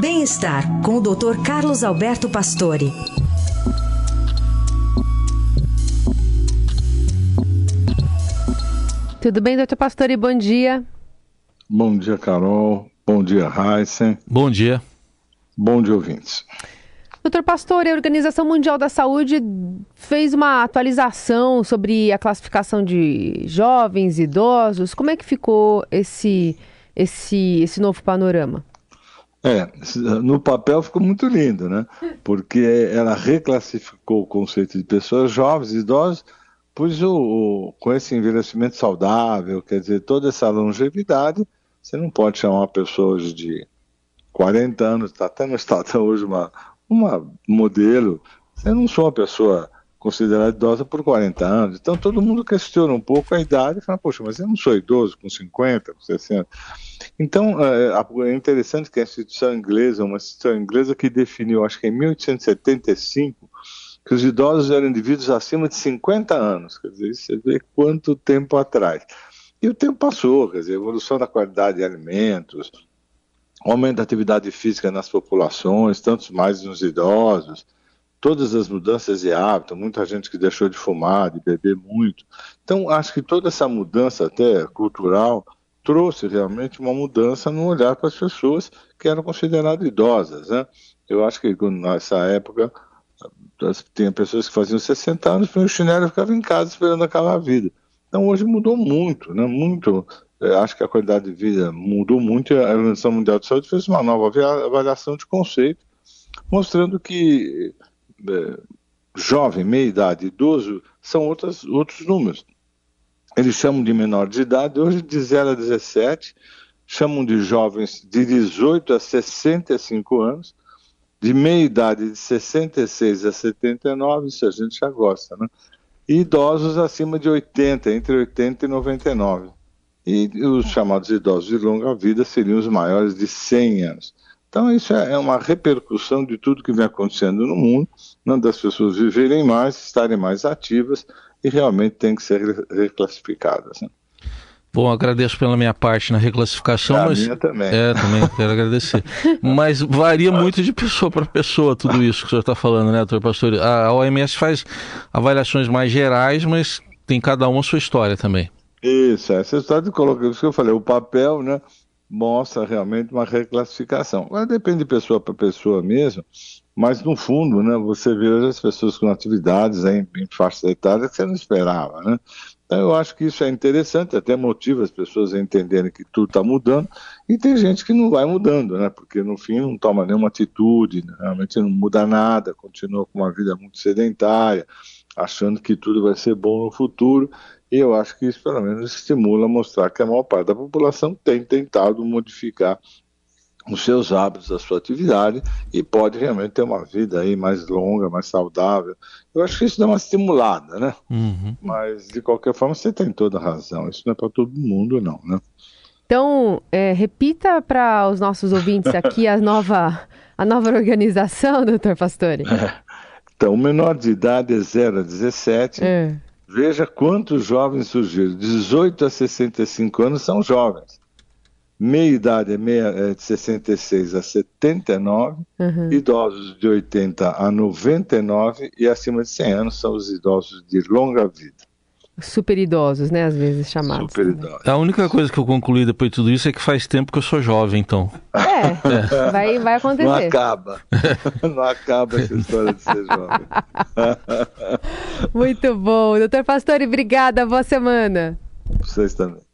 Bem-estar com o Dr. Carlos Alberto Pastore. Tudo bem, doutor Pastore? Bom dia. Bom dia, Carol. Bom dia, Heisen. Bom dia. Bom dia, ouvintes. Doutor Pastore, a Organização Mundial da Saúde fez uma atualização sobre a classificação de jovens, idosos. Como é que ficou esse, esse, esse novo panorama? É, no papel ficou muito lindo, né? Porque ela reclassificou o conceito de pessoas jovens, idosos, pois o, o, com esse envelhecimento saudável, quer dizer, toda essa longevidade, você não pode chamar uma pessoa hoje de 40 anos, está até no estado hoje uma, uma modelo, você não sou uma pessoa considerada idosa por 40 anos. Então todo mundo questiona um pouco a idade e fala, poxa, mas eu não sou idoso com 50, com 60. Então é, é interessante que a instituição inglesa, uma instituição inglesa que definiu, acho que em 1875, que os idosos eram indivíduos acima de 50 anos. Quer dizer, você vê quanto tempo atrás. E o tempo passou, quer dizer, evolução da qualidade de alimentos, aumento da atividade física nas populações, tantos mais nos idosos, todas as mudanças de hábito, muita gente que deixou de fumar, de beber muito. Então, acho que toda essa mudança até cultural trouxe realmente uma mudança no olhar para as pessoas que eram consideradas idosas, né? Eu acho que nessa época tinha pessoas que faziam 60 anos, o chinelo ficava em casa esperando acabar a vida. Então hoje mudou muito, né? Muito acho que a qualidade de vida mudou muito e a Organização Mundial de Saúde fez uma nova avaliação de conceito, mostrando que jovem, meia-idade, idoso são outras, outros números. Eles chamam de menor de idade, hoje de 0 a 17, chamam de jovens de 18 a 65 anos, de meia-idade de 66 a 79, isso a gente já gosta, né? E idosos acima de 80, entre 80 e 99. E os chamados idosos de longa vida seriam os maiores de 100 anos. Então, isso é, é uma repercussão de tudo que vem acontecendo no mundo, né, das pessoas viverem mais, estarem mais ativas e realmente têm que ser reclassificadas. Né? Bom, agradeço pela minha parte na reclassificação, a mas minha também. é também quero agradecer. mas varia muito de pessoa para pessoa tudo isso que o senhor está falando, né, doutor Pastor? A OMS faz avaliações mais gerais, mas tem cada uma a sua história também. Isso, essa história de colocar, isso que eu falei, o papel, né, mostra realmente uma reclassificação. Agora depende de pessoa para pessoa mesmo, mas no fundo, né, você vê as pessoas com atividades em, em faixa etária que você não esperava, né? Então eu acho que isso é interessante, até motiva as pessoas a entenderem que tudo está mudando, e tem gente que não vai mudando, né? Porque no fim não toma nenhuma atitude, né? realmente não muda nada, continua com uma vida muito sedentária, achando que tudo vai ser bom no futuro, e eu acho que isso, pelo menos, estimula a mostrar que a maior parte da população tem tentado modificar os seus hábitos, a sua atividade e pode realmente ter uma vida aí mais longa, mais saudável. Eu acho que isso dá uma estimulada, né? Uhum. Mas de qualquer forma você tem toda a razão. Isso não é para todo mundo, não, né? Então, é, repita para os nossos ouvintes aqui a nova, a nova organização, doutor Pastore. É. Então, o menor de idade é 0 a 17. É. Veja quantos jovens surgiram. 18 a 65 anos são jovens. Meia idade é, meia, é de 66 a 79, Uhum. idosos de 80 a 99 e acima de 100 anos são os idosos de longa vida. Super idosos, né? Às vezes chamados. Super idosos. A única coisa que eu concluí depois de tudo isso é que faz tempo que eu sou jovem, então. É, vai, vai Não acontecer. acaba. Não acaba essa história de ser jovem. Muito bom. Doutor Pastore, obrigada. Boa semana. Vocês também.